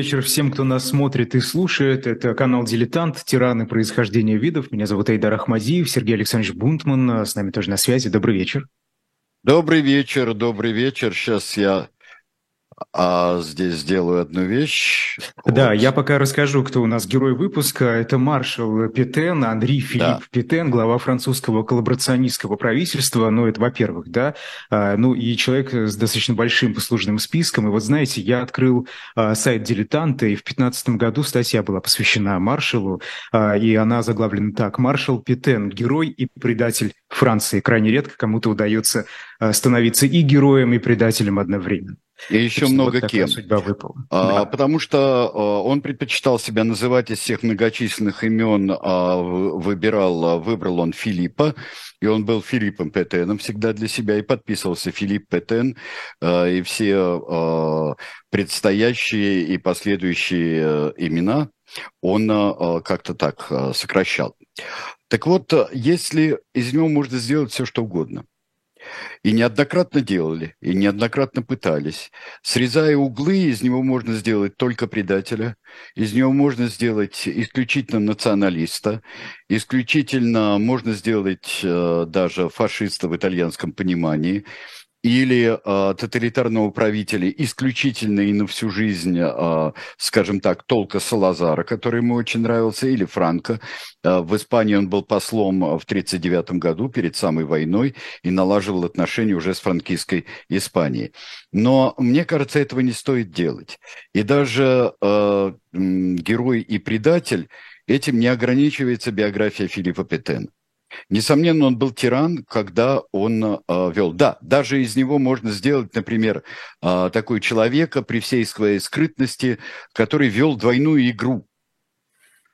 Вечер всем, кто нас смотрит и слушает. Это канал «Дилетант. Тираны происхождения видов». Меня зовут Айдар Ахмадиев, Сергей Александрович Бунтман. С нами тоже на связи. Добрый вечер. Добрый вечер, добрый вечер. Сейчас я а здесь сделаю одну вещь. Да, вот. я пока расскажу, кто у нас герой выпуска. Это маршал Петен, Андрей Филипп да. Петен, глава французского коллаборационистского правительства. Ну, это во-первых, да. А, ну, и человек с достаточно большим послужным списком. И вот, знаете, я открыл а, сайт «Дилетанта», и в 2015 году статья была посвящена маршалу, а, и она заглавлена так. «Маршал Петен. Герой и предатель Франции». Крайне редко кому-то удается становиться и героем, и предателем одновременно. И еще Собственно, много вот кем. Судьба выпала. А, да. Потому что а, он предпочитал себя называть из всех многочисленных имен, а, выбирал, а, выбрал он Филиппа, и он был Филиппом Петеном всегда для себя, и подписывался Филипп Петен, а, и все а, предстоящие и последующие а, имена он а, как-то так а, сокращал. Так вот, если из него можно сделать все, что угодно – и неоднократно делали, и неоднократно пытались. Срезая углы, из него можно сделать только предателя, из него можно сделать исключительно националиста, исключительно можно сделать э, даже фашиста в итальянском понимании – или э, тоталитарного правителя исключительно и на всю жизнь, э, скажем так, толка Салазара, который ему очень нравился, или Франко. Э, в Испании он был послом в 1939 году, перед самой войной, и налаживал отношения уже с франкистской Испанией. Но мне кажется, этого не стоит делать. И даже э, герой и предатель этим не ограничивается биография Филиппа Петена. Несомненно, он был тиран, когда он э, вел. Да, даже из него можно сделать, например, э, такой человека при всей своей скрытности, который вел двойную игру.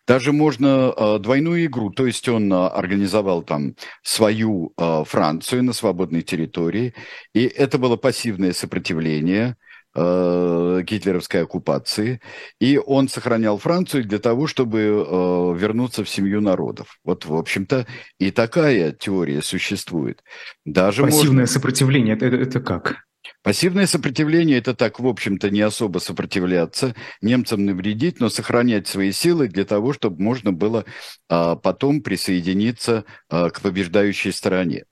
Даже можно э, двойную игру, то есть он э, организовал там свою э, Францию на свободной территории, и это было пассивное сопротивление – э, гитлеровской оккупации, и он сохранял Францию для того, чтобы э, вернуться в семью народов. Вот, в общем-то, и такая теория существует. Даже Пассивное можно... сопротивление, это, это как? Пассивное сопротивление – это так, в общем-то, не особо сопротивляться, немцам навредить, но сохранять свои силы для того, чтобы можно было а, потом присоединиться а, к побеждающей стороне.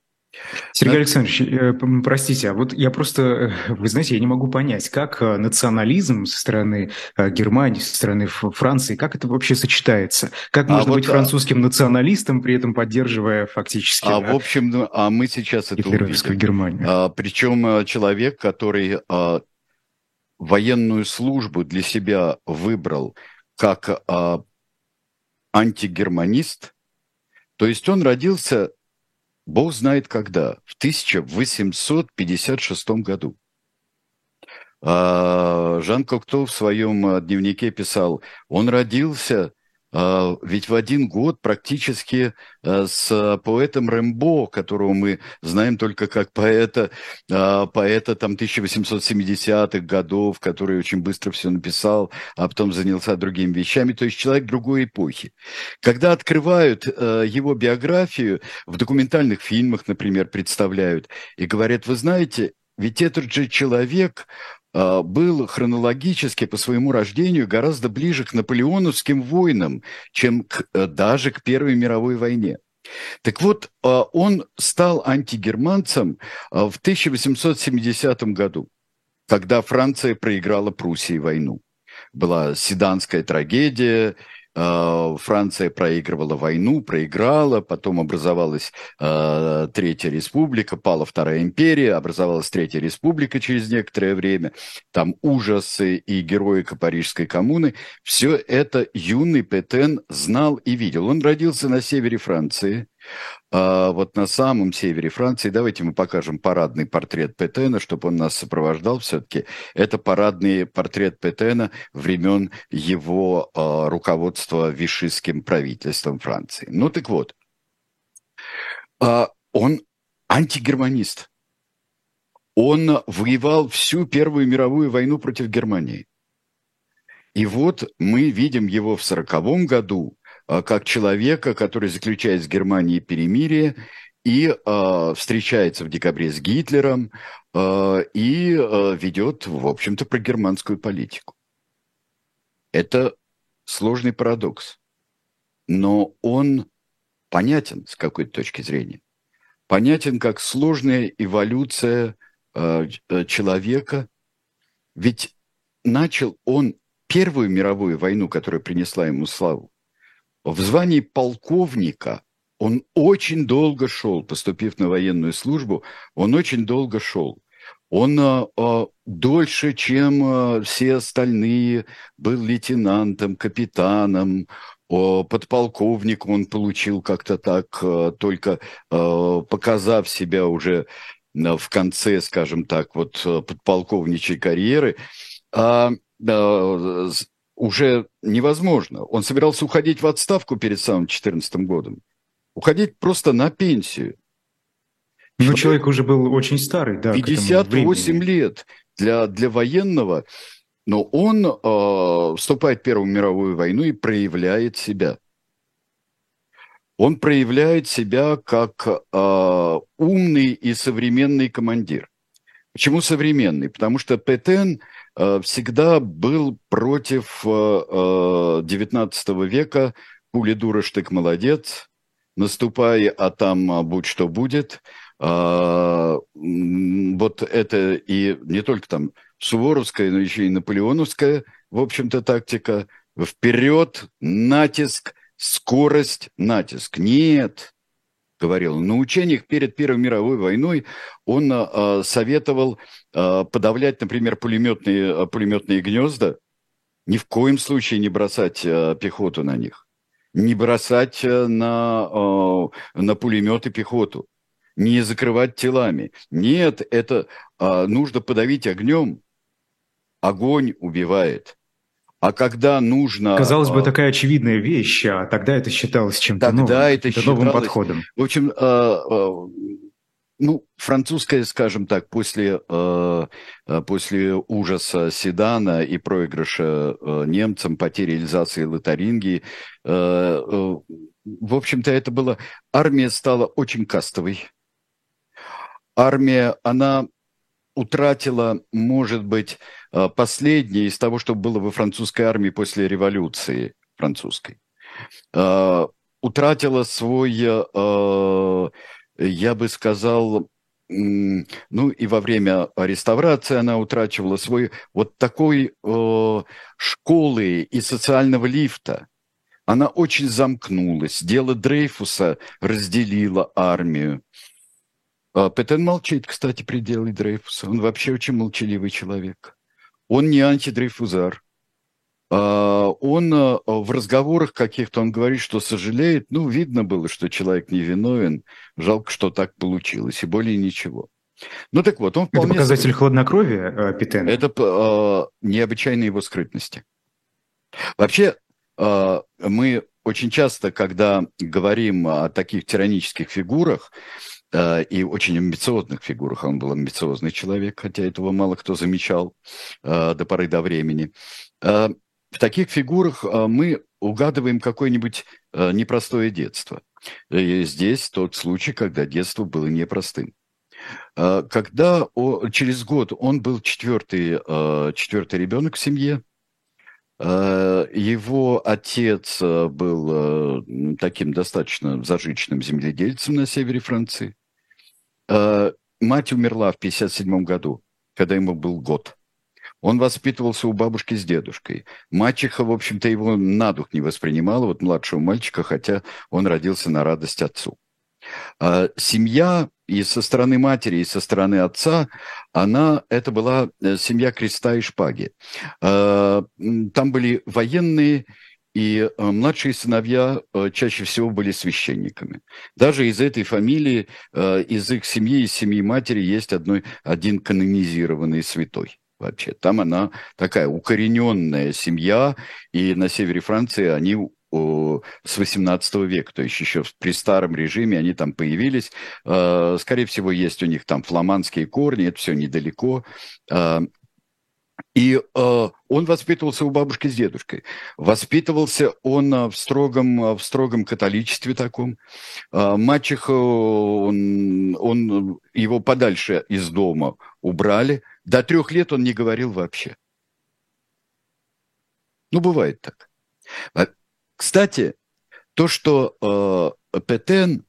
Сергей Александрович, э, простите, а вот я просто, э, вы знаете, я не могу понять, как э, национализм со стороны Германии, со стороны Франции, как это вообще сочетается? Как а можно а быть вот, французским националистом, при этом поддерживая фактически... А да, в общем, ну, а мы сейчас это увидим. Германию. А, причем человек, который а, военную службу для себя выбрал как а, антигерманист, то есть он родился Бог знает когда, в 1856 году. А, Жан Кокто в своем а, дневнике писал, он родился ведь в один год практически а, с поэтом Рэмбо, которого мы знаем только как поэта, а, поэта там 1870-х годов, который очень быстро все написал, а потом занялся другими вещами, то есть человек другой эпохи. Когда открывают его биографию, в документальных фильмах, например, представляют и говорят, вы знаете, ведь этот же человек, а, был хронологически по своему рождению гораздо ближе к наполеоновским войнам, чем к, э, даже к Первой мировой войне. Так вот, а, он стал антигерманцем в 1870 году, когда Франция проиграла Пруссии войну. Была седанская трагедия, Э, Франция проигрывала войну, проиграла, потом образовалась э, Третья Республика, пала Вторая империя, образовалась Третья Республика через некоторое время, там ужасы и героика Парижской коммуны. Все это юный Петен знал и видел. Он родился на севере Франции, а вот на самом севере Франции, давайте мы покажем парадный портрет Петена, чтобы он нас сопровождал все-таки. Это парадный портрет Петена времен его а, руководства вишистским правительством Франции. Ну так вот, а, он антигерманист. Он воевал всю Первую мировую войну против Германии. И вот мы видим его в сороковом году, как человека, который заключает с Германией перемирие и э, встречается в декабре с Гитлером э, и э, ведет, в общем-то, прогерманскую политику. Это сложный парадокс. Но он понятен с какой-то точки зрения. Понятен как сложная эволюция э человека. Ведь начал он Первую мировую войну, которая принесла ему славу, в звании полковника он очень долго шел, поступив на военную службу, он очень долго шел. Он а, а, дольше, чем а, все остальные, был лейтенантом, капитаном, подполковник он получил как-то так, только показав себя уже в конце, скажем так, вот подполковничьей карьеры. А, уже невозможно. Он собирался уходить в отставку перед самым 2014 годом. Уходить просто на пенсию. Ну, человек, человек уже был очень старый, да. 58 лет для, для военного, но он э, вступает в Первую мировую войну и проявляет себя. Он проявляет себя как э, умный и современный командир. Почему современный? Потому что Петен – всегда был против XIX э, э, века «Пули дура, штык молодец», «Наступай, а там будь что будет». Вот это и не только там суворовская, но еще и наполеоновская, в общем-то, тактика. Вперед, натиск, скорость, натиск. Нет, говорил. На учениях перед Первой мировой войной он э, советовал э, подавлять, например, пулеметные, пулеметные гнезда, ни в коем случае не бросать э, пехоту на них, не бросать на, э, на пулеметы пехоту, не закрывать телами. Нет, это э, нужно подавить огнем. Огонь убивает. А когда нужно... Казалось бы, такая очевидная вещь, а тогда это считалось чем-то тогда новым, это считалось, новым подходом. В общем, э, э, ну, французская, скажем так, после, э, после ужаса Седана и проигрыша немцам, потери Эльзаса и Лотарингии, в общем-то, это было... Армия стала очень кастовой. Армия, она утратила, может быть, э, последнее из того, что было во французской армии после революции французской. Э, утратила свой, э, я бы сказал, ну и во время реставрации она утрачивала свой вот такой школы и социального лифта. Она очень замкнулась. Дело Дрейфуса разделило армию. Петен молчит, кстати, при деле Дрейфуса. Он вообще очень молчаливый человек. Он не антидрейфузар. А, он а, в разговорах каких-то, он говорит, что сожалеет. Ну, видно было, что человек невиновен. Жалко, что так получилось. И более ничего. Ну так вот, он вполне... Это показатель хладнокровия Петена? Это э, необычайной его скрытности. Вообще, э, мы очень часто, когда говорим о таких тиранических фигурах, Э, и очень амбициозных фигурах. Он был амбициозный человек, хотя этого мало кто замечал э, до поры до времени. Э, в таких фигурах мы угадываем какое-нибудь непростое детство. И здесь тот случай, когда детство было непростым. Когда через год он был четвертый, четвертый ребенок в семье, его отец был таким достаточно зажиточным земледельцем на севере Франции. Э, мать умерла в 1957 году, когда ему был год. Он воспитывался у бабушки с дедушкой. Мачеха, в общем-то, его на дух не воспринимала, вот младшего мальчика, хотя он родился на радость отцу. А семья и со стороны матери, и со стороны отца, она, это была э, семья креста и шпаги. А, там были военные и э, младшие сыновья э, чаще всего были священниками. Даже из этой фамилии, э, из их семьи, из семьи матери есть одной, один канонизированный святой вообще. Там она такая укорененная семья, и на севере Франции они с 18 века, то есть еще при старом режиме они там появились. Скорее всего, есть у них там фламандские корни, это все недалеко. И э, он воспитывался у бабушки с дедушкой. Воспитывался он э, в строгом, э, в строгом католичестве таком. Э, мачеха, он, он, его подальше из дома убрали. До трех лет он не говорил вообще. Ну, бывает так. А, кстати, то, что э, Петен,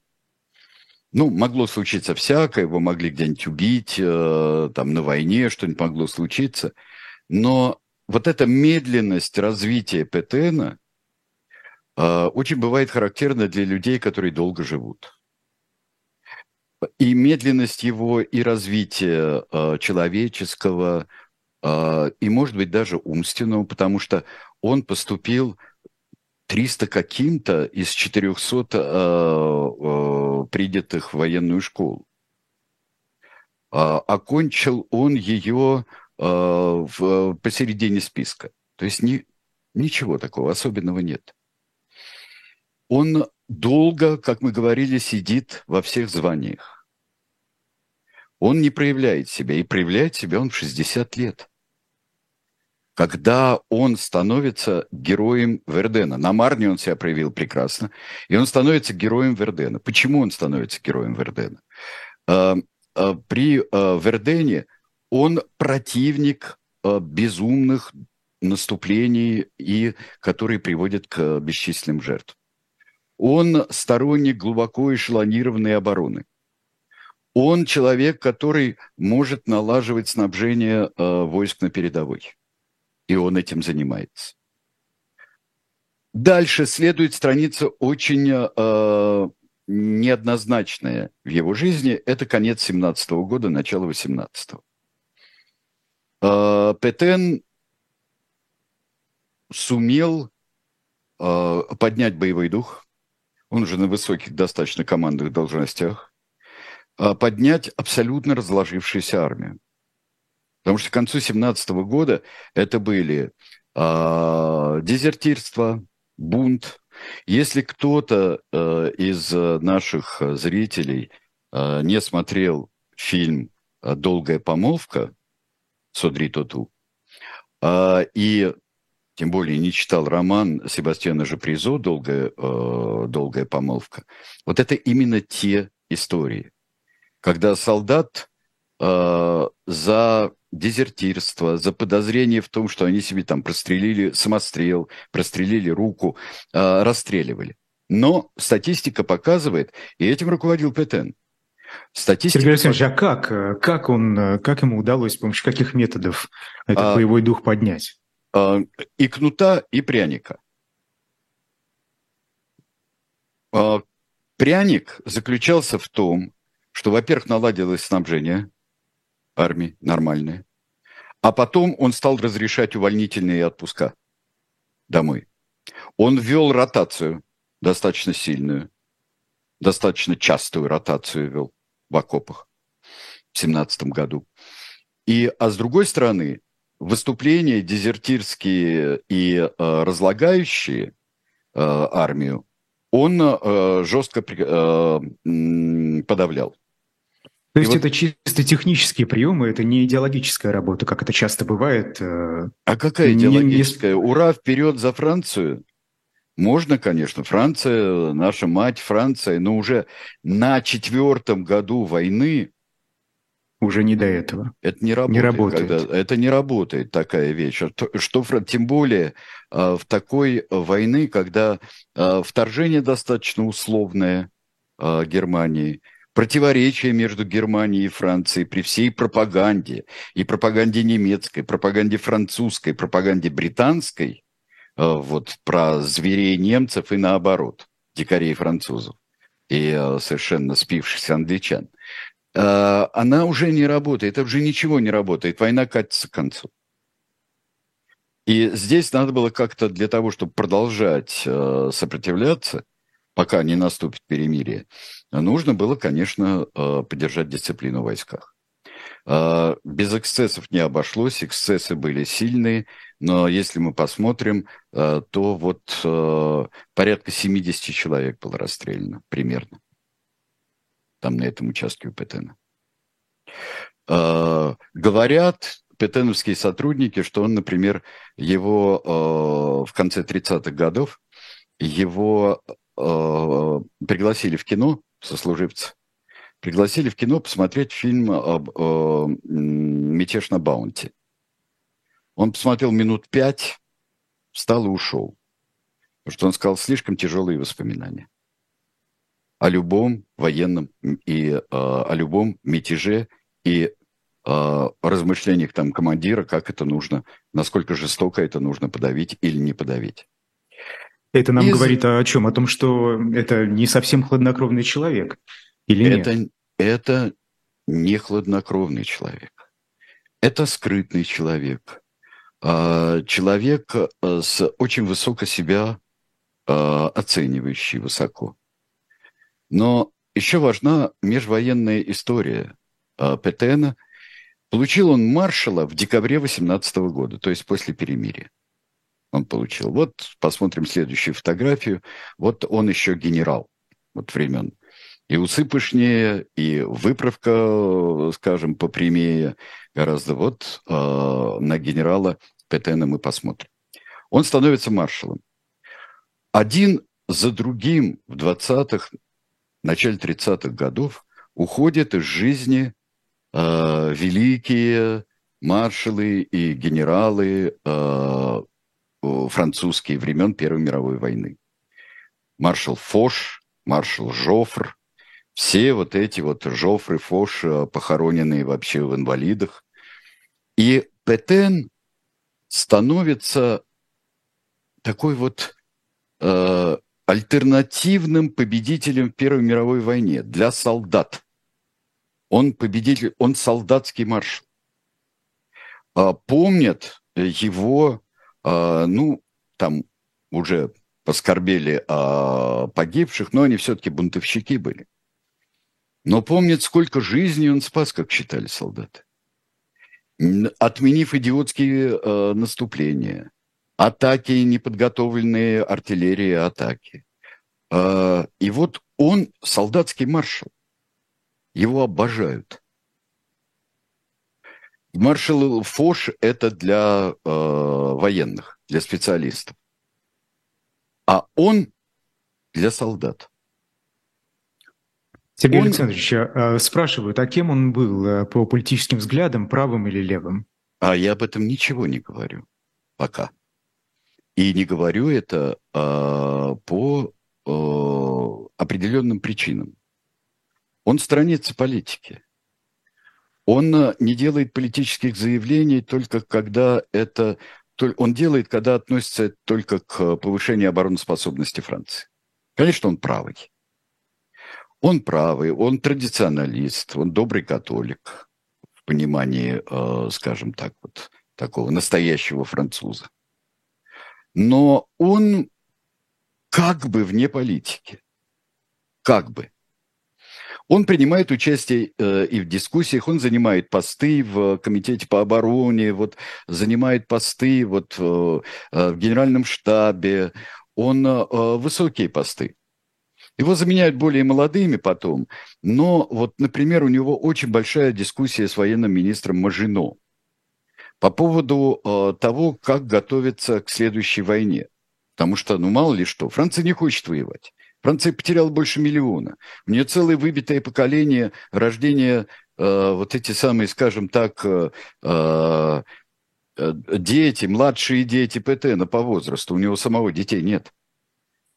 ну, могло случиться всякое, его могли где-нибудь убить, э, там, на войне что-нибудь могло случиться, но вот эта медленность развития Петена э, очень бывает характерна для людей, которые долго живут. И медленность его, и развитие э, человеческого, э, и, может быть, даже умственного, потому что он поступил 300 каким-то из 400 э, э, принятых в военную школу. Э, окончил он ее в, посередине списка. То есть ни, ничего такого особенного нет. Он долго, как мы говорили, сидит во всех званиях. Он не проявляет себя, и проявляет себя он в 60 лет когда он становится героем Вердена. На Марне он себя проявил прекрасно, и он становится героем Вердена. Почему он становится героем Вердена? А, а, при Вердене он противник безумных наступлений, и, которые приводят к бесчисленным жертвам. Он сторонник глубоко эшелонированной обороны. Он человек, который может налаживать снабжение войск на передовой и он этим занимается. Дальше следует страница очень э, неоднозначная в его жизни. Это конец 17 -го года, начало 18 -го. Э, Петен сумел э, поднять боевой дух. Он уже на высоких достаточно командных должностях. Э, поднять абсолютно разложившуюся армию. Потому что к концу 17 года это были э, дезертирство, бунт. Если кто-то э, из наших зрителей э, не смотрел фильм «Долгая помолвка» Содри Тоту, э, и тем более не читал роман Себастьяна Жапризо «Долгая, э, «Долгая помолвка», вот это именно те истории, когда солдат э, за дезертирство, за подозрение в том, что они себе там прострелили самострел, прострелили руку, э, расстреливали. Но статистика показывает, и этим руководил Петен. Статистика... Сергей Александрович, а как, как, он, как ему удалось, с помощью каких методов этот а, боевой дух поднять? А, и кнута, и пряника. А, пряник заключался в том, что, во-первых, наладилось снабжение армии нормальное. А потом он стал разрешать увольнительные отпуска домой. Он ввел ротацию достаточно сильную, достаточно частую ротацию вел в окопах в семнадцатом году. И, а с другой стороны, выступления дезертирские и э, разлагающие э, армию он э, жестко э, подавлял. То есть и это вот... чисто технические приемы, это не идеологическая работа, как это часто бывает. Э, а какая идеологическая? Не... Ура, вперед за Францию! Можно, конечно, Франция, наша мать Франция, но уже на четвертом году войны уже не до этого. Это не работает. Не работает. Когда, это не работает такая вещь. Что, что тем более э, в такой войны, когда э, вторжение достаточно условное Германии – противоречия между Германией и Францией при всей пропаганде, и пропаганде немецкой, пропаганде французской, пропаганде британской, вот про зверей немцев и наоборот, дикарей французов и э, совершенно спившихся англичан, э, она уже не работает, это уже ничего не работает, война катится к концу. И здесь надо было как-то для того, чтобы продолжать сопротивляться, пока не наступит перемирие, нужно было, конечно, э, поддержать дисциплину в войсках. Э, без эксцессов не обошлось, эксцессы были сильные, но если мы посмотрим, э, то вот порядка 70 человек было расстреляно примерно там на этом участке у Петена. Говорят петеновские сотрудники, что он, например, его в конце 30-х годов, его э, пригласили в кино сослуживца, пригласили в кино посмотреть фильм об э, «Мятеж на Баунти». Он посмотрел минут пять, встал и ушел. Потому что он сказал слишком тяжелые воспоминания о любом военном и э, о любом мятеже и э, размышлениях там командира, как это нужно, насколько жестоко это нужно подавить или не подавить. Это нам Из... говорит о чем? О том, что это не совсем хладнокровный человек или это, нет? Это не хладнокровный человек. Это скрытный человек. А, человек э, с очень высоко себя а, оценивающий высоко. Но еще важна межвоенная история а, Петена. Получил он маршала в декабре 18 года, то есть после перемирия. Он получил. Вот посмотрим следующую фотографию. Вот он еще генерал вот времен. И усы пышнее, и выправка, скажем, попрямее гораздо. Вот э, на генерала Петена мы посмотрим. Он становится маршалом. Один за другим в 20-х, начале 30-х годов уходят из жизни э, великие маршалы и генералы э, французские времен Первой мировой войны. Маршал Фош, маршал Жофр, все вот эти вот Жофры, Фош, э, похороненные вообще в инвалидах. И Петен становится такой вот э, альтернативным победителем в Первой мировой войне для солдат. Он победитель, он солдатский маршал. А, помнят его, а, ну, там уже поскорбели о погибших, но они все-таки бунтовщики были. Но помнят, сколько жизней он спас, как считали солдаты. Отменив идиотские э, наступления, атаки, неподготовленные артиллерии атаки. А, и вот он солдатский маршал. Его обожают. Маршал Фош – это для э, военных, для специалистов. А он для солдат. Сергей он... Александрович, а, спрашивают, а кем он был э, по политическим взглядам, правым или левым? А я об этом ничего не говорю пока. И не говорю это а, по а, определенным причинам. Он сторонится политики. Он а, не делает политических заявлений только когда это... Он делает, когда относится только к повышению обороноспособности Франции. Конечно, он правый. Он правый, он традиционалист, он добрый католик в понимании, а, скажем так, вот такого настоящего француза но он как бы вне политики. Как бы. Он принимает участие э, и в дискуссиях, он занимает посты в Комитете по обороне, вот, занимает посты вот, э, э в Генеральном штабе, он э, высокие посты. Его заменяют более молодыми потом, но вот, например, у него очень большая дискуссия с военным министром Мажино по поводу э, того, как готовиться к следующей войне. Потому что, ну, мало ли что, Франция не хочет воевать. Франция потеряла больше миллиона. У нее целое выбитое поколение рождения, э, вот эти самые, скажем так, э, э, дети, младшие дети ПТН по возрасту. У него самого детей нет.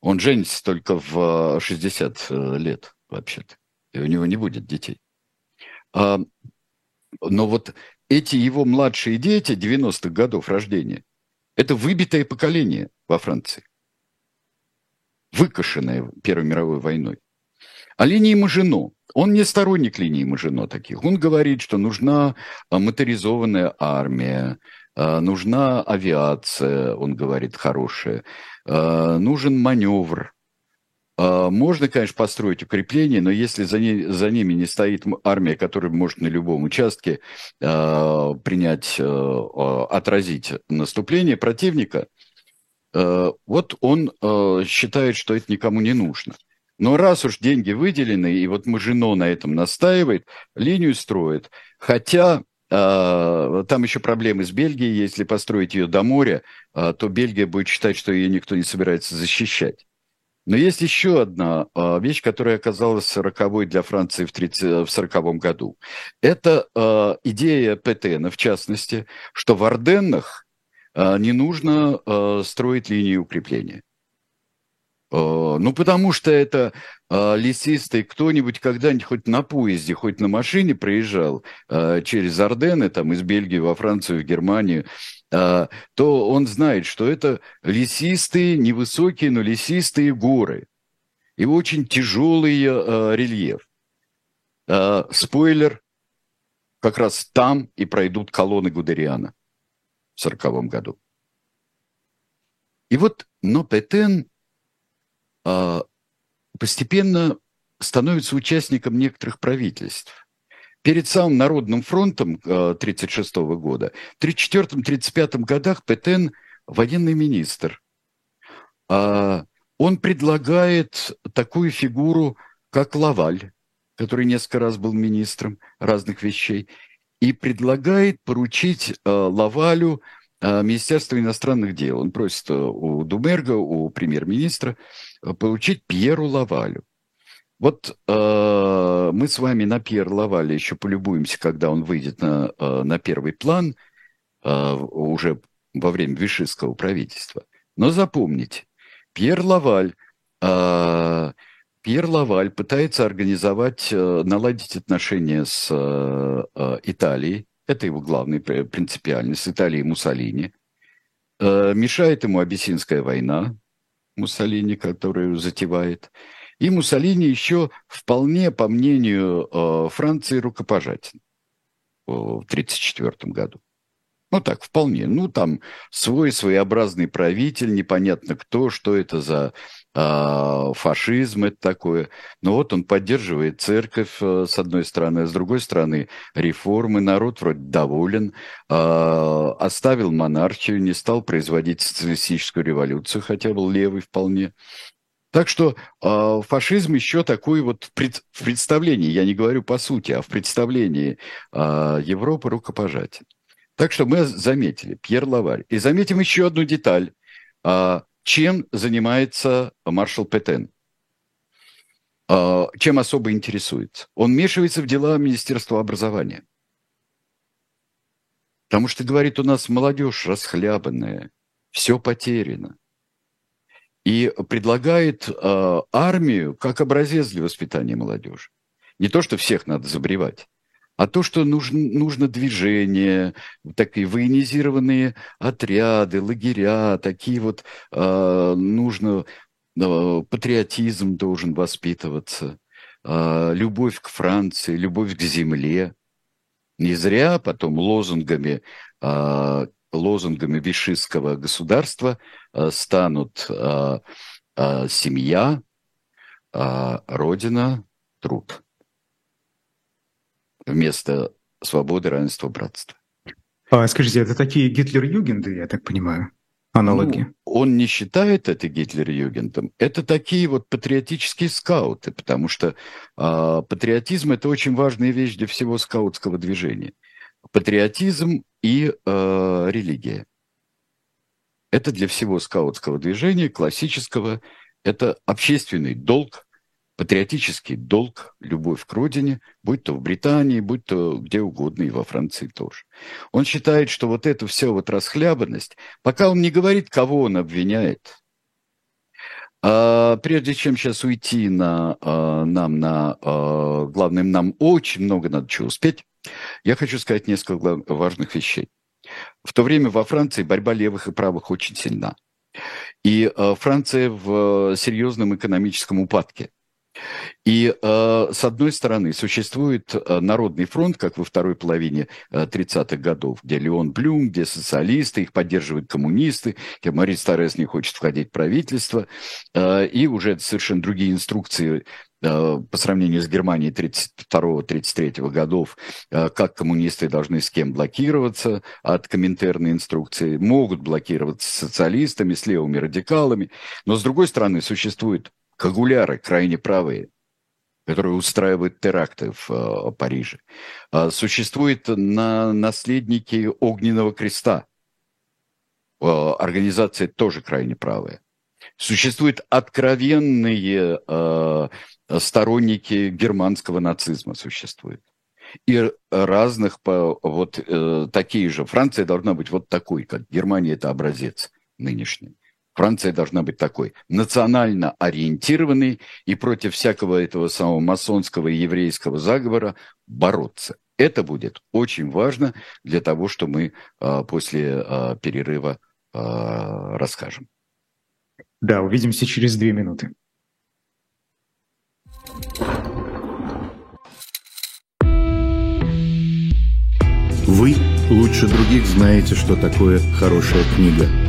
Он женится только в 60 э, лет, вообще-то. И у него не будет детей. А, но вот эти его младшие дети 90-х годов рождения, это выбитое поколение во Франции. Выкошенное Первой мировой войной. А линии Мажино, он не сторонник линии Мажино таких. Он говорит, что нужна а, моторизованная армия, нужна авиация, он говорит, хорошая, а, нужен маневр, а, можно, конечно, построить укрепления, но если за, ней, за ними не стоит армия, которая может на любом участке принять, э, отразить наступление противника, э, вот он э, считает, что это никому не нужно. Но раз уж деньги выделены, и вот Мажино на этом настаивает, линию строит. Хотя там еще проблемы с Бельгией. Если построить ее до моря, э, то Бельгия будет считать, что ее никто не собирается защищать. Но есть еще одна а, вещь, которая оказалась роковой для Франции в 1940 году. Это а, идея ПТН, в частности, что в Орденнах не нужно строить линии укрепления. Ну, потому что это лесистый кто-нибудь когда-нибудь хоть на поезде, хоть на машине проезжал через Ордены, там, из Бельгии во Францию, в Германию, то он знает, что это лесистые, невысокие, но лесистые горы. И очень тяжелый рельеф. Спойлер, как раз там и пройдут колонны Гудериана в сороковом году. И вот но Петен постепенно становится участником некоторых правительств. Перед самым Народным фронтом 1936 а, года, в 1934-1935 годах Петен военный министр. А, он предлагает такую фигуру, как Лаваль, который несколько раз был министром разных вещей, и предлагает поручить Лавалю Министерство иностранных дел. Он просит у Думерга, у премьер-министра, получить Пьеру Лавалю. Вот э, мы с вами на Пьер Лавале еще полюбуемся, когда он выйдет на, э, на первый план э, уже во время вишистского правительства. Но запомните, Пьер Лаваль э, Пьер Лаваль пытается организовать, э, наладить отношения с э, э, Италией. Это его главный принципиальность, с Италией Муссолини. Мешает ему Абиссинская война, Муссолини, которую затевает. И Муссолини еще вполне, по мнению Франции, рукопожатен в 1934 году. Ну так, вполне. Ну там свой своеобразный правитель, непонятно кто, что это за э, фашизм, это такое. Но вот он поддерживает церковь э, с одной стороны, а с другой стороны реформы, народ вроде доволен, э, оставил монархию, не стал производить социалистическую революцию, хотя был левый вполне. Так что э, фашизм еще такой вот пред, в представлении, я не говорю по сути, а в представлении э, Европы рукопожатен. Так что мы заметили Пьер Лаваль. И заметим еще одну деталь. А, чем занимается маршал Петен? А, чем особо интересуется? Он вмешивается в дела Министерства образования. Потому что, говорит, у нас молодежь расхлябанная, все потеряно. И предлагает э, армию как образец для воспитания молодежи. Не то, что всех надо забревать, а то, что нужно, нужно движение, такие военизированные отряды, лагеря, такие вот э, нужно, э, патриотизм должен воспитываться, э, любовь к Франции, любовь к земле. Не зря потом лозунгами, э, лозунгами вишистского государства э, станут э, э, семья, э, родина, труд вместо свободы, равенства, братства. А, скажите, это такие Гитлер-Югенды, я так понимаю, аналоги? Ну, он не считает это Гитлер-Югендом. Это такие вот патриотические скауты, потому что а, патриотизм – это очень важная вещь для всего скаутского движения. Патриотизм и а, религия. Это для всего скаутского движения, классического, это общественный долг, патриотический долг, любовь к родине, будь то в Британии, будь то где угодно, и во Франции тоже. Он считает, что вот эту все вот расхлябанность, пока он не говорит, кого он обвиняет, а, прежде чем сейчас уйти на, а, нам на а, главным, нам очень много надо чего успеть, я хочу сказать несколько важных вещей. В то время во Франции борьба левых и правых очень сильна. И Франция в серьезном экономическом упадке. И э, с одной стороны существует э, Народный фронт, как во второй половине э, 30-х годов, где Леон Блюм, где социалисты, их поддерживают коммунисты, где Мари Старес не хочет входить в правительство, э, и уже совершенно другие инструкции э, по сравнению с Германией 32-33 годов, э, как коммунисты должны с кем блокироваться от коминтерной инструкции, могут блокироваться с социалистами, с левыми радикалами, но с другой стороны существует Кагуляры, крайне правые, которые устраивают теракты в э, Париже. Э, существуют на наследники Огненного креста. Э, организация тоже крайне правая. Существуют откровенные э, сторонники германского нацизма, существуют. и разных, вот такие же. Франция должна быть вот такой, как Германия – это образец нынешний. Франция должна быть такой, национально ориентированной и против всякого этого самого масонского и еврейского заговора бороться. Это будет очень важно для того, что мы а, после а, перерыва а, расскажем. Да, увидимся через две минуты. Вы лучше других знаете, что такое хорошая книга –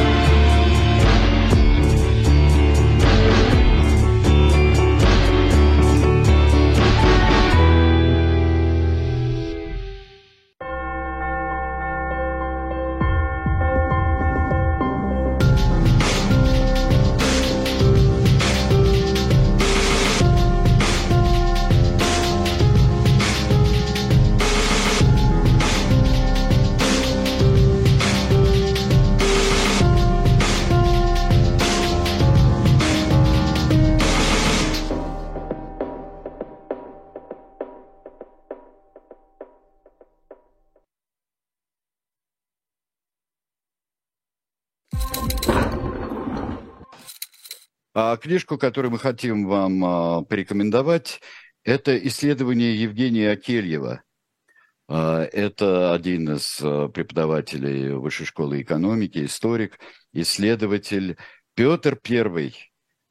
А книжку, которую мы хотим вам а, порекомендовать, это исследование Евгения Акельева. А, это один из а, преподавателей Высшей школы экономики, историк, исследователь Петр I,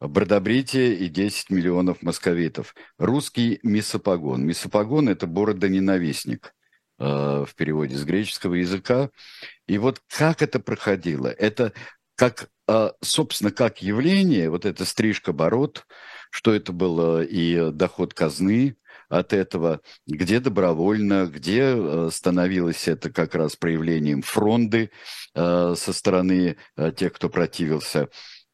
Бродобритие и 10 миллионов московитов. Русский мисопогон. Мисопогон – это бородоненавистник в переводе с греческого языка. И вот как это проходило? Это как, собственно, как явление, вот эта стрижка бород, что это было и доход казны от этого, где добровольно, где а, становилось это как раз проявлением фронды а, со стороны тех, кто противился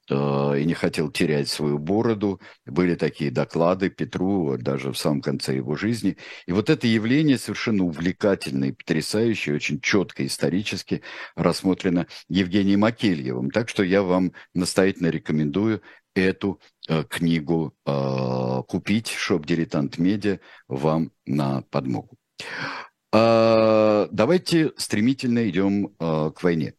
и не хотел терять свою бороду. Были такие доклады Петру даже в самом конце его жизни. И вот это явление совершенно увлекательное, потрясающее, очень четко исторически рассмотрено Евгением Акельевым. Так что я вам настоятельно рекомендую эту э, книгу э, купить. Shop «Дилетант Медиа» вам на подмогу. Давайте стремительно идем к войне.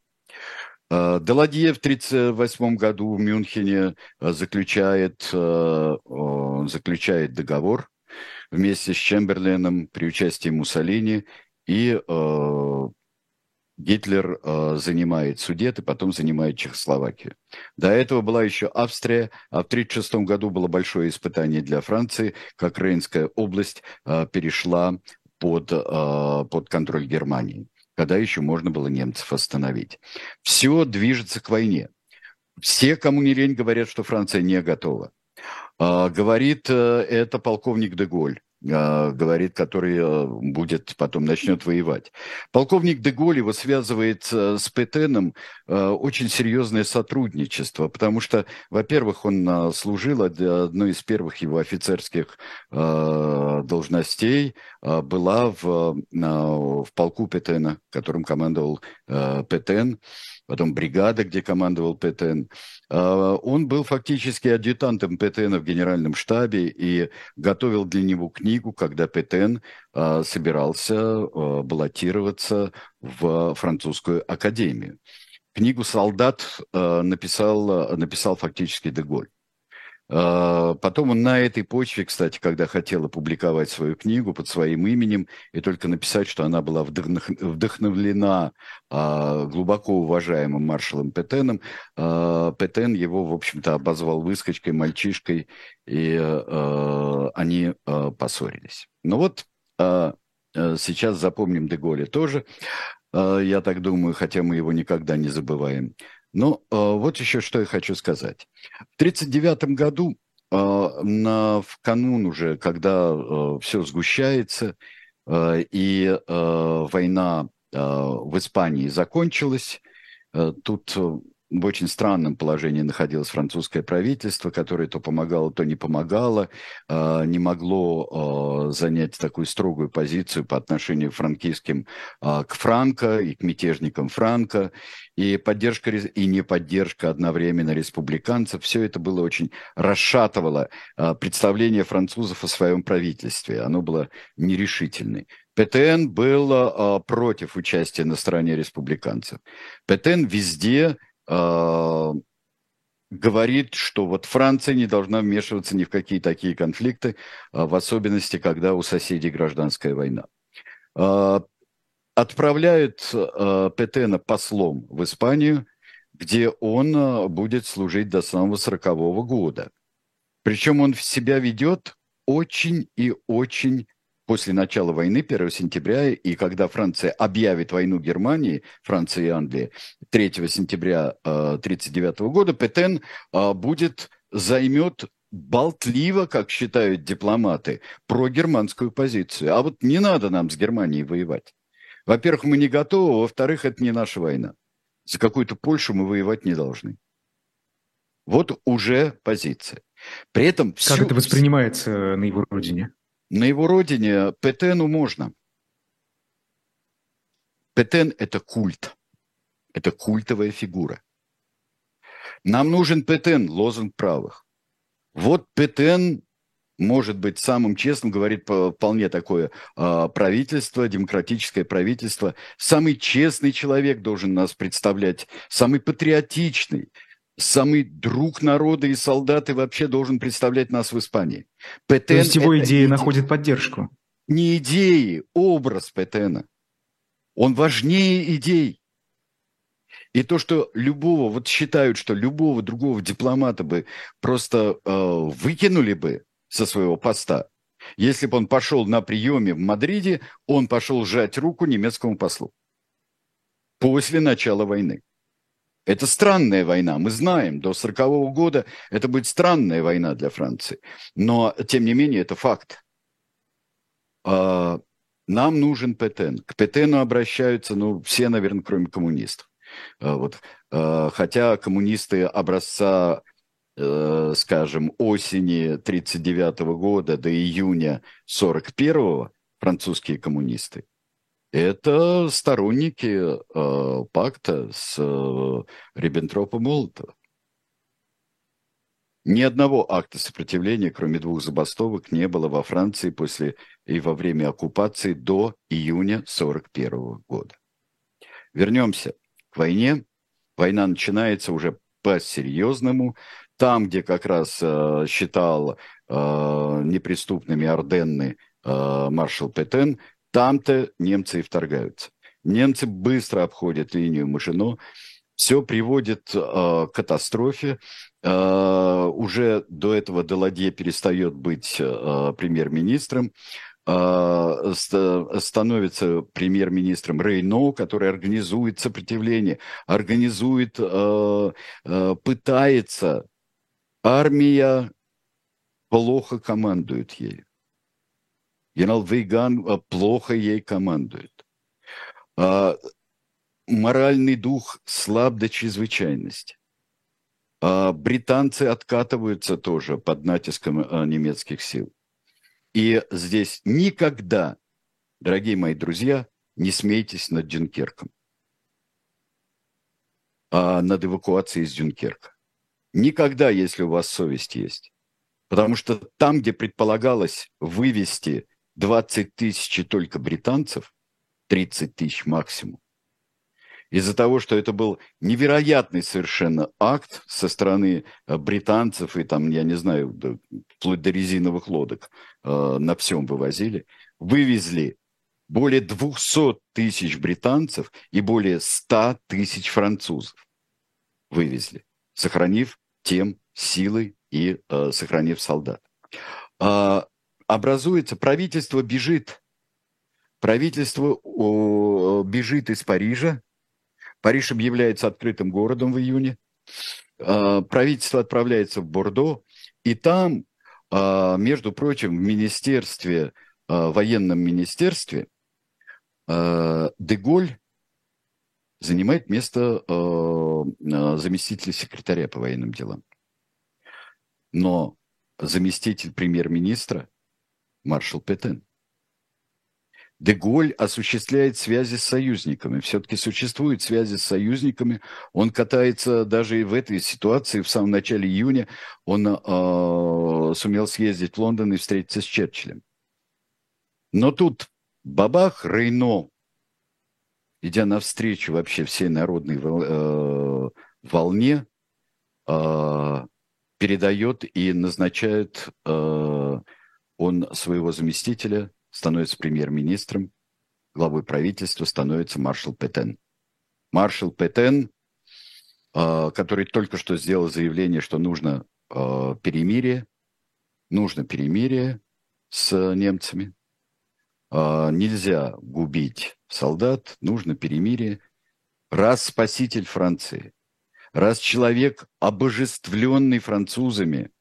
Э, Даладье в 1938 году в Мюнхене э, заключает, э, заключает договор вместе с Чемберленом при участии Муссолини, и Гитлер занимает Судет и потом занимает Чехословакию. До этого была еще Австрия, а в 1936 году было большое испытание для Франции, как Рейнская область перешла под, под контроль Германии когда еще можно было немцев остановить. Все движется к войне. Все, кому не лень, говорят, что Франция не готова. А, говорит э, это полковник Деголь. А, говорит, который э, будет потом начнет воевать. Полковник Деголь его связывает э, с Петеном э, очень серьезное сотрудничество, потому что, во-первых, он служил, одной из первых его офицерских должностей была в, в полку Петена, которым командовал Петен потом бригада, где командовал Петен. А, он был фактически адъютантом Петена в генеральном штабе и готовил для него книгу, когда Петен а, собирался а, баллотироваться в французскую академию. Книгу «Солдат» написал, написал фактически Деголь. А, потом он на этой почве, кстати, когда хотел опубликовать свою книгу под своим именем и только написать, что она была вдохновлена а, глубоко уважаемым маршалом Петеном, а, Петен его, в общем-то, обозвал выскочкой, мальчишкой, и они поссорились. Ну вот сейчас запомним Деголя тоже, я так думаю, хотя мы его никогда не забываем. Ну, вот еще что я хочу сказать. В 1939 году, а, на, в канун уже, когда а, все сгущается, и война в Испании закончилась, тут в очень странном положении находилось французское правительство, которое то помогало, то не помогало, а, не могло а, занять такую строгую позицию по отношению к франкистским а, к Франко и к мятежникам Франко, и поддержка и не поддержка одновременно республиканцев, все это было очень расшатывало представление французов о своем правительстве, оно было нерешительное. ПТН был против участия на стороне республиканцев. ПТН везде говорит, что вот Франция не должна вмешиваться ни в какие такие конфликты, э, в особенности, когда у соседей гражданская война. Э, отправляют Петена послом в Испанию, где он будет служить до самого сорокового года. Причем он себя ведет очень и очень после начала войны, 1 сентября, и когда Франция объявит войну Германии, Франция и Англия, 3 сентября 1939 э, года, Петен э, будет, займет болтливо, как считают дипломаты, про германскую позицию. А вот не надо нам с Германией воевать. Во-первых, мы не готовы, во-вторых, это не наша война. За какую-то Польшу мы воевать не должны. Вот уже позиция. При этом... Как всю... это воспринимается на его родине? На его родине Петену можно. Петен – это культ. Это культовая фигура. Нам нужен Петен, лозунг правых. Вот Петен может быть самым честным, говорит вполне такое э, правительство, демократическое правительство. Самый честный человек должен нас представлять, самый патриотичный, самый друг народа и солдаты вообще должен представлять нас в Испании. ПТН То есть его идеи не, находят поддержку? Не идеи, образ ПТНа. Он важнее идей. И то, что любого, вот считают, что любого другого дипломата бы просто э, выкинули бы со своего поста, если бы он пошел на приеме в Мадриде, он пошел сжать руку немецкому послу после начала войны. Это странная война, мы знаем, до 1940 года это будет странная война для Франции. Но, тем не менее, это факт. А, нам нужен ПТН. К ПТНу обращаются, ну, все, наверное, кроме коммунистов. А, вот. А, хотя коммунисты образца, э, скажем, осени 1939 года до июня 1941 французские коммунисты, это сторонники э, пакта с э, Риббентропом Молотова. Ни одного акта сопротивления, кроме двух забастовок, не было во Франции после и во время оккупации до июня 1941 года. Вернемся к войне. Война начинается уже по-серьезному. Там, где как раз э, считал э, неприступными Орденны э, маршал Петен, там-то немцы и вторгаются. Немцы быстро обходят линию Машино, все приводит э, к катастрофе. Э, уже до этого Деладье перестает быть э, премьер-министром, э, становится премьер-министром Рейно, который организует сопротивление, организует, э, э, пытается. Армия плохо командует ею. Генерал Вейган а, плохо ей командует. А, моральный дух слаб до чрезвычайности. А, британцы откатываются тоже под натиском немецких сил. И здесь никогда, дорогие мои друзья, не смейтесь над Дюнкерком, а над эвакуацией из Дюнкерка. Никогда, если у вас совесть есть. Потому что там, где предполагалось вывести 20 тысяч только британцев, 30 тысяч максимум, из-за того, что это был невероятный совершенно акт со стороны э, британцев и там, я не знаю, вплоть до резиновых лодок э, на всем вывозили, вывезли более 200 тысяч британцев и более 100 тысяч французов вывезли, сохранив тем силы и э, сохранив солдат. А, образуется, правительство бежит. Правительство бежит из Парижа. Париж объявляется открытым городом в июне. А, правительство отправляется в Бордо. И там, а, между прочим, в министерстве, а, военном министерстве, Деголь занимает место заместителя секретаря по военным делам. Но заместитель премьер-министра маршал Петен. Деголь осуществляет связи с союзниками. Все-таки существуют связи с союзниками. Он катается даже и в этой ситуации. В самом начале июня он э, сумел съездить в Лондон и встретиться с Черчиллем. Но тут бабах Рейно, идя навстречу вообще всей народной э, волне, э, передает и назначает э, он своего заместителя, становится премьер-министром, главой правительства становится маршал Петен. Маршал Петен, э, который только что сделал заявление, что нужно э, перемирие, нужно перемирие с немцами, э, нельзя губить солдат, нужно перемирие. Раз спаситель Франции, раз человек, обожествленный французами,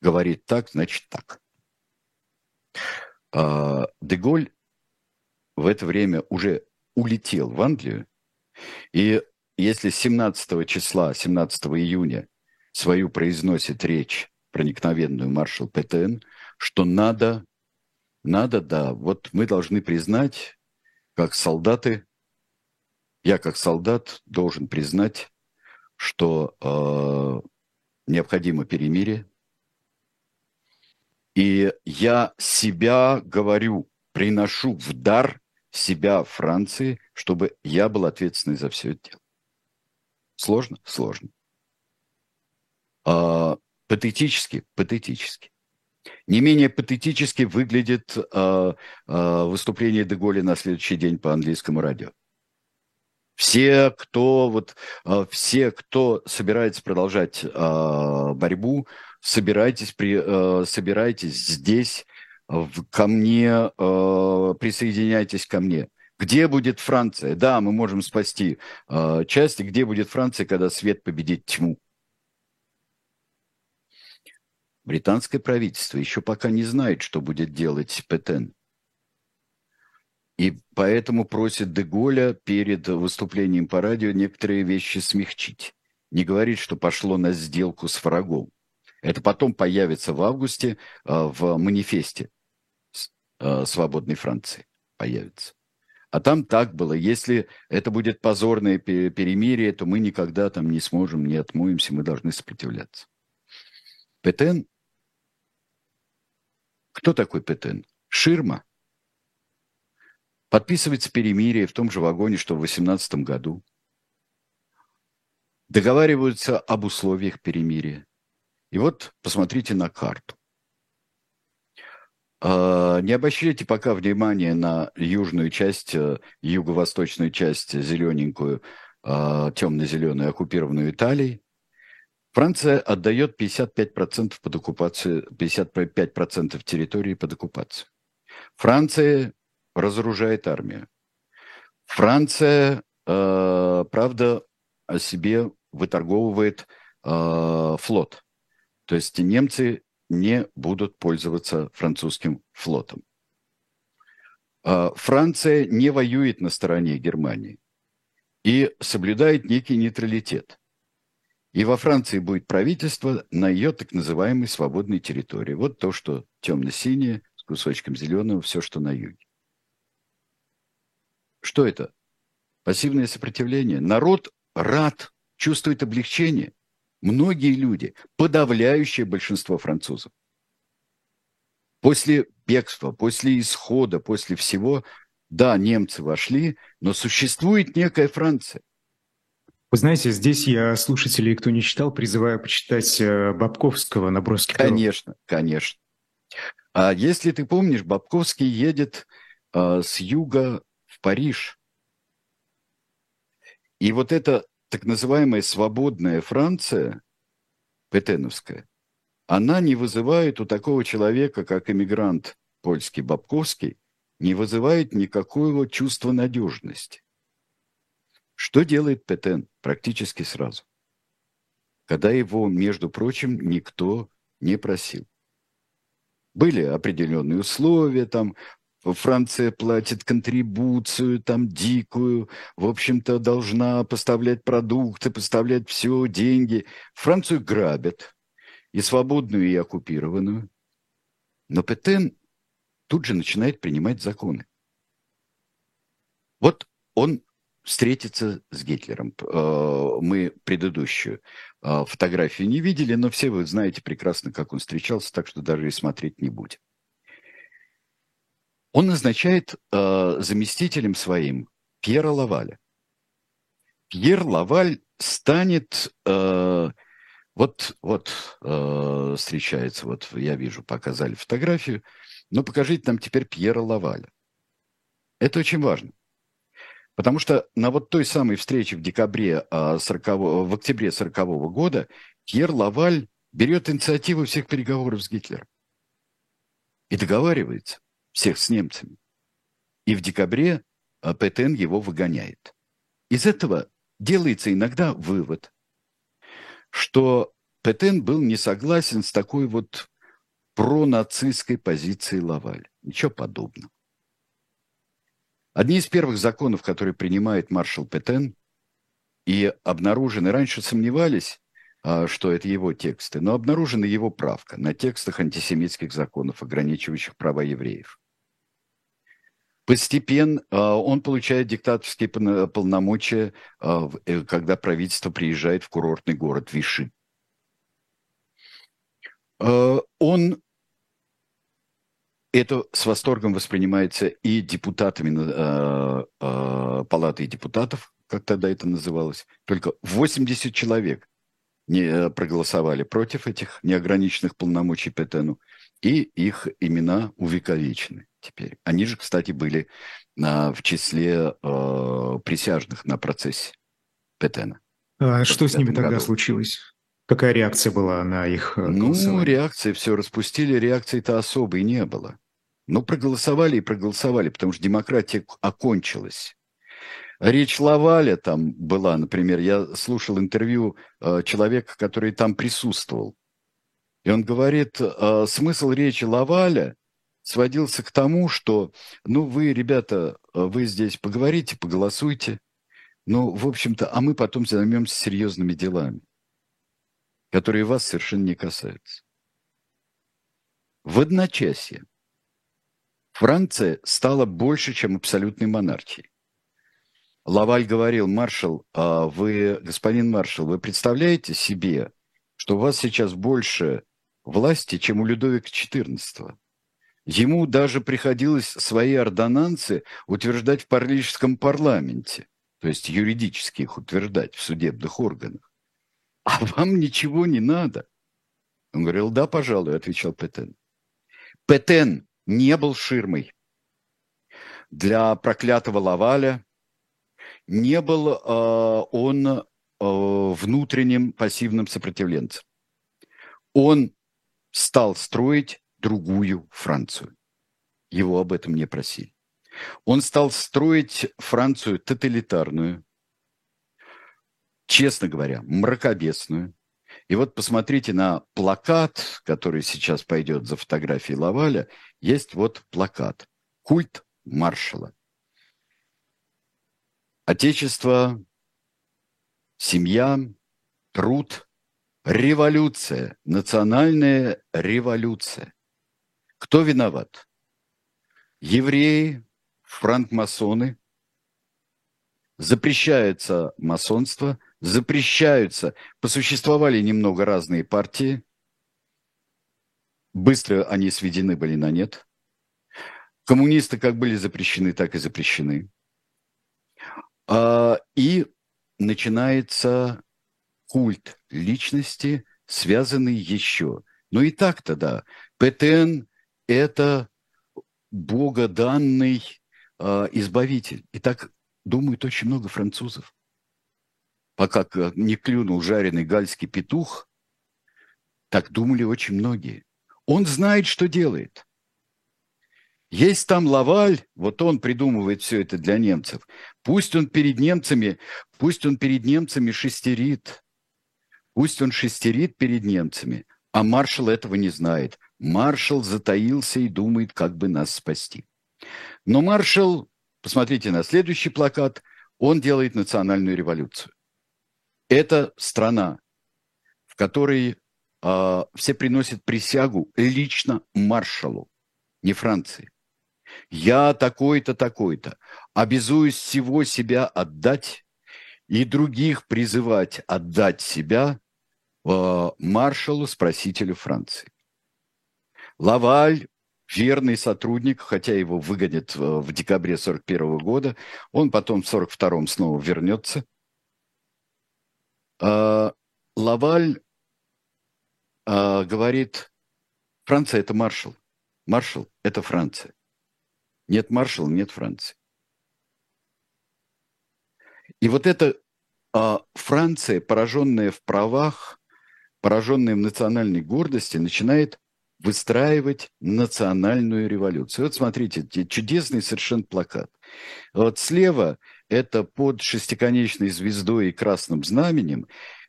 говорит так, значит так. А, Деголь в это время уже улетел в Англию, и если 17 числа, 17 июня свою произносит речь проникновенную маршал Петен, что надо, надо, да, вот мы должны признать, как солдаты, я как солдат должен признать, что э, необходимо перемирие, и я себя говорю, приношу в дар себя Франции, чтобы я был ответственный за все это дело. Сложно? Сложно. А, патетически? Патетически. Не менее патетически выглядит а, а, выступление Деголя на следующий день по английскому радио. Все, кто, вот, а, все, кто собирается продолжать а, борьбу, собирайтесь, при, э, собирайтесь здесь, в, ко мне, э, присоединяйтесь ко мне. Где будет Франция? Да, мы можем спасти э, части. Где будет Франция, когда свет победит тьму? Британское правительство еще пока не знает, что будет делать Петен. И поэтому просит Деголя перед выступлением по радио некоторые вещи смягчить. Не говорить, что пошло на сделку с врагом. Это потом появится в августе а, в манифесте а, свободной Франции. Появится. А там так было. Если это будет позорное перемирие, то мы никогда там не сможем, не отмоемся, мы должны сопротивляться. Петен? Кто такой Петен? Ширма. Подписывается перемирие в том же вагоне, что в 18 году. Договариваются об условиях перемирия. И вот посмотрите на карту. А, не обращайте пока внимания на южную часть, э, юго-восточную часть, зелененькую, а, темно-зеленую, оккупированную Италией. Франция отдает 55% под оккупацию, 55% территории под оккупацию. Франция разоружает армию. Франция, э, правда, о себе выторговывает э, флот. То есть немцы не будут пользоваться французским флотом. А, Франция не воюет на стороне Германии и соблюдает некий нейтралитет. И во Франции будет правительство на ее так называемой свободной территории. Вот то, что темно-синее, с кусочком зеленого, все, что на юге. Что это? Пассивное сопротивление. Народ рад, чувствует облегчение. Многие люди, подавляющее большинство французов, после бегства, после исхода, после всего, да, немцы вошли, но существует некая Франция. Вы знаете, здесь я слушателей, кто не читал, призываю почитать э, Бабковского «Наброски Конечно, конечно. А если ты помнишь, Бабковский едет а, с юга в Париж. И вот это так называемая свободная Франция, петеновская, она не вызывает у такого человека, как эмигрант польский Бабковский, не вызывает никакого чувства надежности. Что делает Петен практически сразу? Когда его, между прочим, никто не просил. Были определенные условия, там Франция платит контрибуцию там дикую, в общем-то, должна поставлять продукты, поставлять все, деньги. Францию грабят, и свободную, и оккупированную. Но Петен тут же начинает принимать законы. Вот он встретится с Гитлером. Э, мы предыдущую э, фотографию не видели, но все вы знаете прекрасно, как он встречался, так что даже и смотреть не будем. Он назначает э, заместителем своим Пьера Лаваля. Пьер Лаваль станет вот, вот э, встречается, вот я вижу, показали фотографию. Но покажите нам теперь Пьера Лаваля. Это очень важно. Потому что на вот той самой встрече в декабре 40, а, в октябре 40 -го года Пьер Лаваль берет инициативу всех переговоров с Гитлером. И договаривается всех с немцами. И в декабре а, ПТН его выгоняет. Из этого делается иногда вывод, что Петен был не согласен с такой вот пронацистской позицией Лаваль. Ничего подобного. Одни из первых законов, которые принимает маршал Петен, и обнаружены, раньше сомневались, а, что это его тексты, но обнаружена его правка на текстах антисемитских законов, ограничивающих права евреев. Постепенно а, он получает диктаторские полномочия, а, э, когда правительство приезжает в курортный город Виши. А, он это с восторгом воспринимается и депутатами Палаты депутатов, как тогда это называлось. Только 80 человек не э, проголосовали против этих неограниченных полномочий Петену, и их имена увековечены теперь. Они же, кстати, были на, в числе э, присяжных на процессе Петена. А что с ними тогда году. случилось? Какая реакция была на их э, Ну, реакция, все распустили, реакции-то особой не было. Ну, проголосовали и проголосовали, потому что демократия окончилась. Речь Лаваля там была, например, я слушал интервью э, человека, который там присутствовал. И он говорит, э, смысл речи Лаваля сводился к тому, что, ну, вы, ребята, э, вы здесь поговорите, поголосуйте, ну, в общем-то, а мы потом займемся серьезными делами, которые вас совершенно не касаются. В одночасье Франция стала больше, чем абсолютной монархией. Лаваль говорил, маршал, а вы, господин маршал, вы представляете себе, что у вас сейчас больше власти, чем у Людовика XIV? Ему даже приходилось свои ордонансы утверждать в парижском парламенте, то есть юридически их утверждать в судебных органах. А вам ничего не надо. Он говорил, да, пожалуй, отвечал Петен. Петен не был ширмой для проклятого Лаваля, не был э, он э, внутренним пассивным сопротивленцем. Он стал строить другую Францию. Его об этом не просили. Он стал строить Францию тоталитарную, честно говоря, мракобесную. И вот посмотрите на плакат, который сейчас пойдет за фотографией Лаваля. Есть вот плакат. Культ маршала. Отечество, семья, труд, революция, национальная революция. Кто виноват? Евреи, франкмасоны, запрещается масонство, запрещаются, посуществовали немного разные партии, быстро они сведены были на нет. Коммунисты как были запрещены, так и запрещены. А, и начинается культ личности, связанный еще. Ну и так-то, да. ПТН это богоданный э, избавитель. И так думают очень много французов. Пока не клюнул жареный гальский петух, так думали очень многие. Он знает, что делает. Есть там Лаваль, вот он придумывает все это для немцев. Пусть он перед немцами, пусть он перед немцами шестерит. Пусть он шестерит перед немцами, а маршал этого не знает. Маршал затаился и думает, как бы нас спасти. Но маршал, посмотрите на следующий плакат, он делает национальную революцию. Это страна, в которой э, все приносят присягу лично маршалу, не Франции. Я такой-то, такой-то, обязуюсь всего себя отдать и других призывать отдать себя э, маршалу-спасителю Франции. Лаваль, верный сотрудник, хотя его выгонят в декабре 41 года, он потом в 42-м снова вернется. Э, Лаваль э, говорит, Франция – это маршал. Маршал – это Франция. Нет маршала, нет Франции. И вот эта а, Франция, пораженная в правах, пораженная в национальной гордости, начинает выстраивать национальную революцию. Вот смотрите, чудесный совершенно плакат. Вот слева это под шестиконечной звездой и красным знаменем,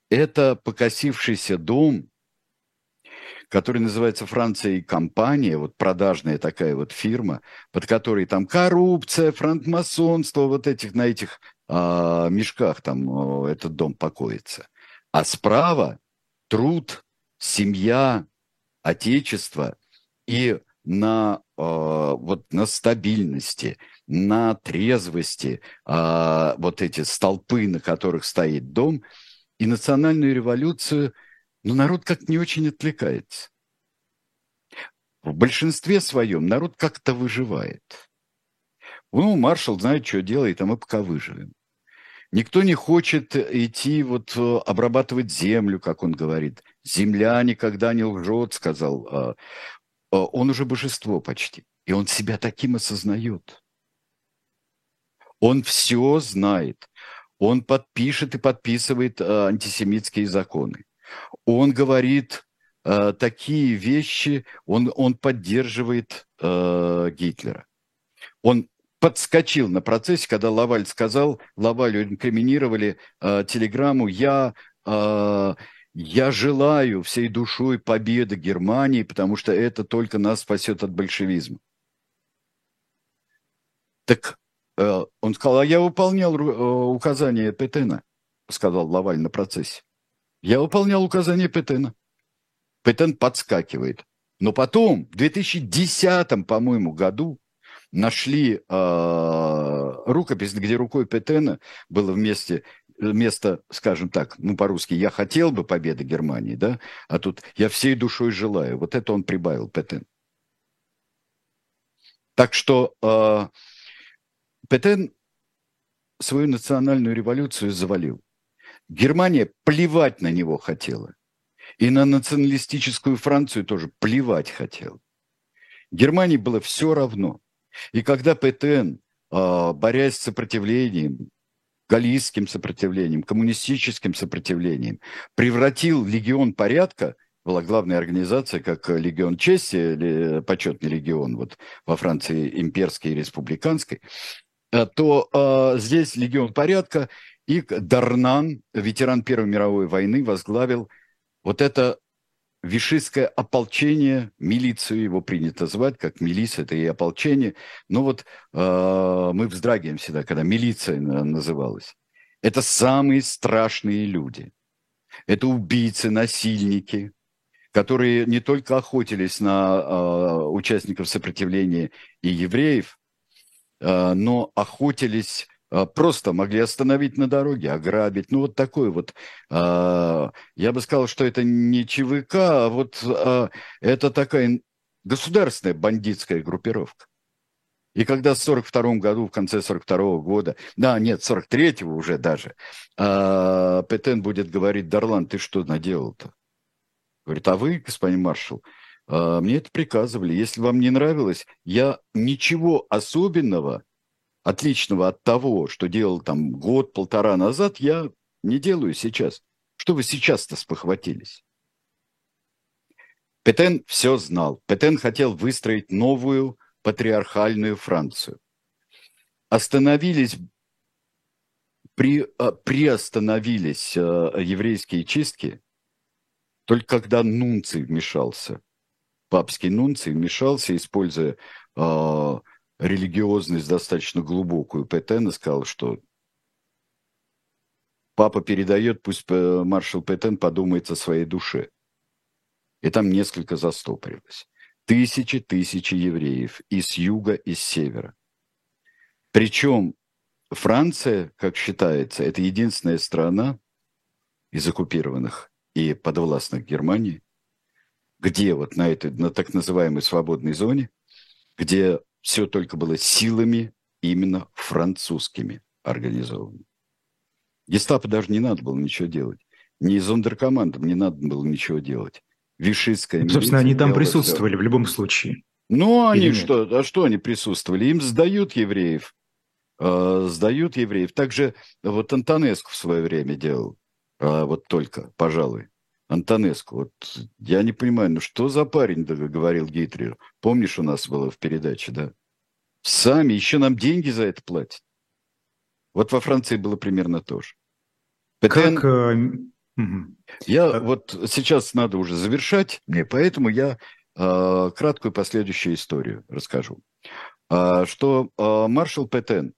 это покосившийся дом, который называется «Франция и компания», вот продажная такая вот фирма, под которой там коррупция, франкмасонство, вот этих, на этих а, мешках там этот дом покоится. А справа труд, семья, отечество и на, а, вот, на стабильности, на трезвости а, вот эти столпы, на которых стоит дом, и национальную революцию, ну, народ как не очень отвлекается. В большинстве своем народ как-то выживает. Ну, маршал знает, что делает, а мы пока выживем. Никто не хочет идти вот э, обрабатывать землю, как он говорит. Земля никогда не лжет, сказал. А, а, он уже божество почти. И он себя таким осознает. Он все знает. Он подпишет и подписывает а, антисемитские законы. Он говорит такие вещи, он, он поддерживает Гитлера. Он подскочил на процессе, когда Лаваль сказал, Лавалю инкриминировали э, телеграмму «Я, э, «Я желаю всей душой победы Германии, потому что это только нас спасет от большевизма». Так э, он сказал, а я выполнял э, указания Петена, сказал Лаваль на процессе. Я выполнял указания Петена. Петен подскакивает. Но потом, в 2010, по-моему, году, нашли э, рукопись, где рукой Петена было вместе место, скажем так, ну по-русски, я хотел бы победы Германии, да, а тут я всей душой желаю. Вот это он прибавил, Петен. Так что э, Петен свою национальную революцию завалил. Германия плевать на него хотела. И на националистическую Францию тоже плевать хотела. Германии было все равно – и когда ПТН, а, борясь с сопротивлением, галлийским сопротивлением, коммунистическим сопротивлением, превратил легион порядка, была главная организация, как легион чести, почетный легион вот во Франции имперской и республиканской, а, то э, здесь легион порядка, и Дарнан, ветеран Первой мировой войны, возглавил вот это Вишистское ополчение, милицию его принято звать, как милиция, это и ополчение. Но вот э, мы вздрагиваем всегда, когда милиция называлась. Это самые страшные люди. Это убийцы, насильники, которые не только охотились на э, участников сопротивления и евреев, э, но охотились просто могли остановить на дороге, ограбить. Ну, вот такой вот. А, я бы сказал, что это не ЧВК, а вот а, это такая государственная бандитская группировка. И когда в 42 году, в конце 42 года, да, нет, 43-го уже даже, Петен будет говорить, Дарлан, ты что наделал-то? Говорит, а вы, господин маршал, мне это приказывали. Если вам не нравилось, я ничего особенного отличного от того, что делал там год-полтора назад, я не делаю сейчас. Что вы сейчас-то спохватились? Петен все знал. Петен хотел выстроить новую патриархальную Францию. Остановились, при, а, приостановились а, еврейские чистки только когда Нунций вмешался. Папский Нунций вмешался, используя а, религиозность достаточно глубокую Петена, сказал, что папа передает, пусть э, маршал Петен подумает о своей душе. И там несколько застопорилось. Тысячи, тысячи евреев и с юга, и с севера. Причем Франция, как считается, это единственная страна из оккупированных и подвластных Германии, где вот на этой, на так называемой свободной зоне, где все только было силами именно французскими организовано. Гестапо даже не надо было ничего делать. Ни зондеркомандам не надо было ничего делать. Вишистская Собственно, они там присутствовали все. в любом случае. Ну, они что? А что они присутствовали? Им сдают евреев. Э, сдают евреев. Также вот Антонеску в свое время делал. Э, вот только, пожалуй. Антонеску. Вот я не понимаю, ну что за парень, говорил Гитлер. Помнишь, у нас было в передаче, да? Сами еще нам деньги за это платят. Вот во Франции было примерно то же. Петен... Как, э, я а... вот сейчас надо уже завершать, мне, поэтому я э, краткую последующую историю расскажу. Э, что э, маршал Петен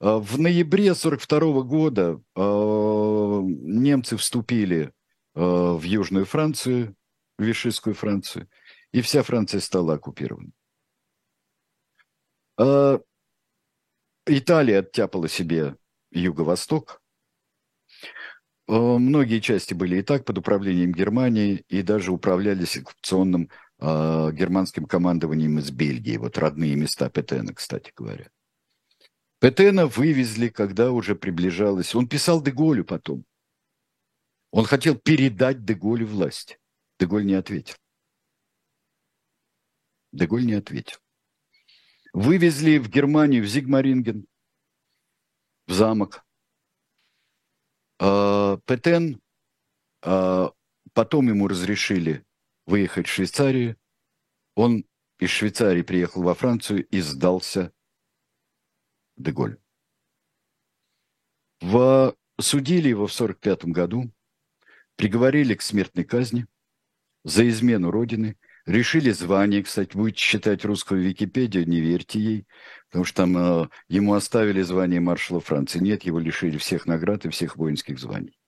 э, в ноябре 1942 года э, немцы вступили э, в Южную Францию, в Вишистскую Францию, и вся Франция стала оккупирована. Э, Италия оттяпала себе юго-восток, Э, многие части были и так под управлением Германии и даже управлялись оккупационным э, германским командованием из Бельгии. Вот родные места Петена, кстати говоря. Петена вывезли, когда уже приближалось. Он писал Деголю потом. Он хотел передать Деголю власть. Деголь не ответил. Деголь не ответил. Вывезли в Германию, в Зигмаринген, в замок. А, Петен, а, потом ему разрешили выехать в Швейцарию. Он из Швейцарии приехал во Францию и сдался Деголь. В... Судили его в 1945 году, приговорили к смертной казни за измену Родины, решили звание, кстати, будете читать русскую Википедию, не верьте ей, потому что там э, ему оставили звание маршала Франции. Нет, его лишили всех наград и всех воинских званий.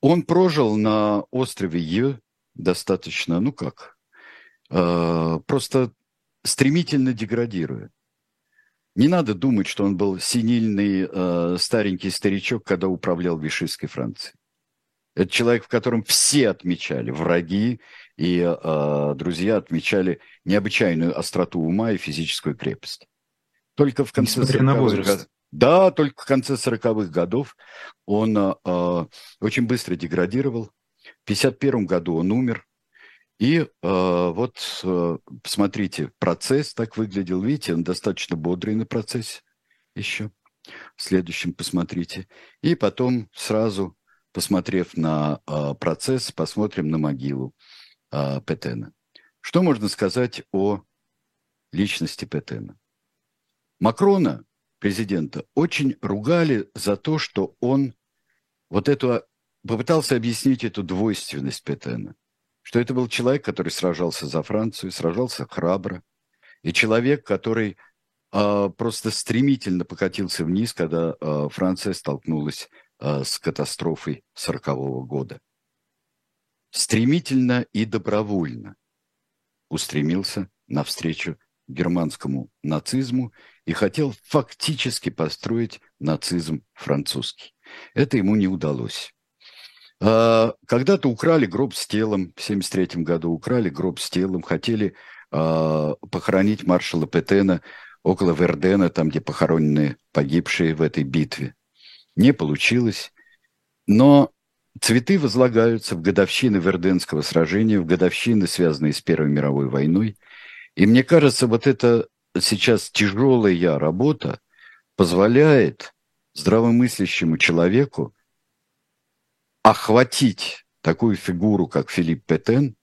Он прожил на острове Е достаточно, ну как, э, просто стремительно деградируя. Не надо думать, что он был синильный э, старенький старичок, когда управлял Вишистской Францией. Это человек, в котором все отмечали, враги и э, друзья отмечали необычайную остроту ума и физическую крепость. Только в конце 40-х годов, да, только в конце 40-х годов он э, очень быстро деградировал. В 1951 году он умер. И э, вот, э, посмотрите, процесс так выглядел. Видите, он достаточно бодрый на процессе еще. В следующем посмотрите. И потом сразу посмотрев на э, процесс, посмотрим на могилу э, Петена. Что можно сказать о личности Петена? Макрона, президента, очень ругали за то, что он вот эту попытался объяснить эту двойственность Петена, что это был человек, который сражался за Францию, сражался храбро, и человек, который э, просто стремительно покатился вниз, когда э, Франция столкнулась с катастрофой сорокового года. Стремительно и добровольно устремился навстречу германскому нацизму и хотел фактически построить нацизм французский. Это ему не удалось. А, когда-то украли гроб с телом, в 1973 году украли гроб с телом, хотели а, похоронить маршала Петена около Вердена, там, где похоронены погибшие в этой битве. Не получилось. Но цветы возлагаются в годовщины Верденского сражения, в годовщины, связанные с Первой мировой войной. И мне кажется, вот эта сейчас тяжелая работа позволяет здравомыслящему человеку охватить такую фигуру, как Филипп Петен,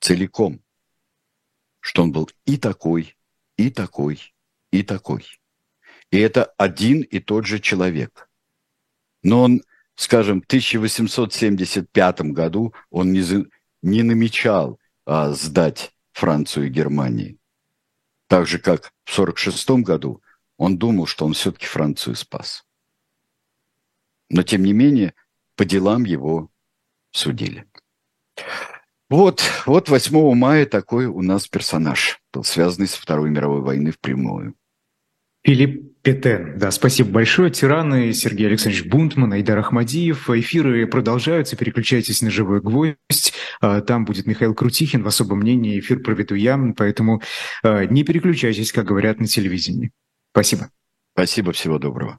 целиком, что он был и такой, и такой, и такой. И это один и тот же человек – но он, скажем, в 1875 году он не, не намечал а, сдать Францию и Германию. Так же, как в 1946 году он думал, что он все-таки Францию спас. Но, тем не менее, по делам его судили. Вот, вот 8 мая такой у нас персонаж был связанный с Второй мировой войной впрямую. Филипп Петен. Да, спасибо большое. Тираны Сергей Александрович Бунтман, Айдар Ахмадиев. Эфиры продолжаются. Переключайтесь на «Живой гвоздь». А, там будет Михаил Крутихин. В особом мнении эфир проведу я. Поэтому а, не переключайтесь, как говорят на телевидении. Спасибо. Спасибо. Всего доброго.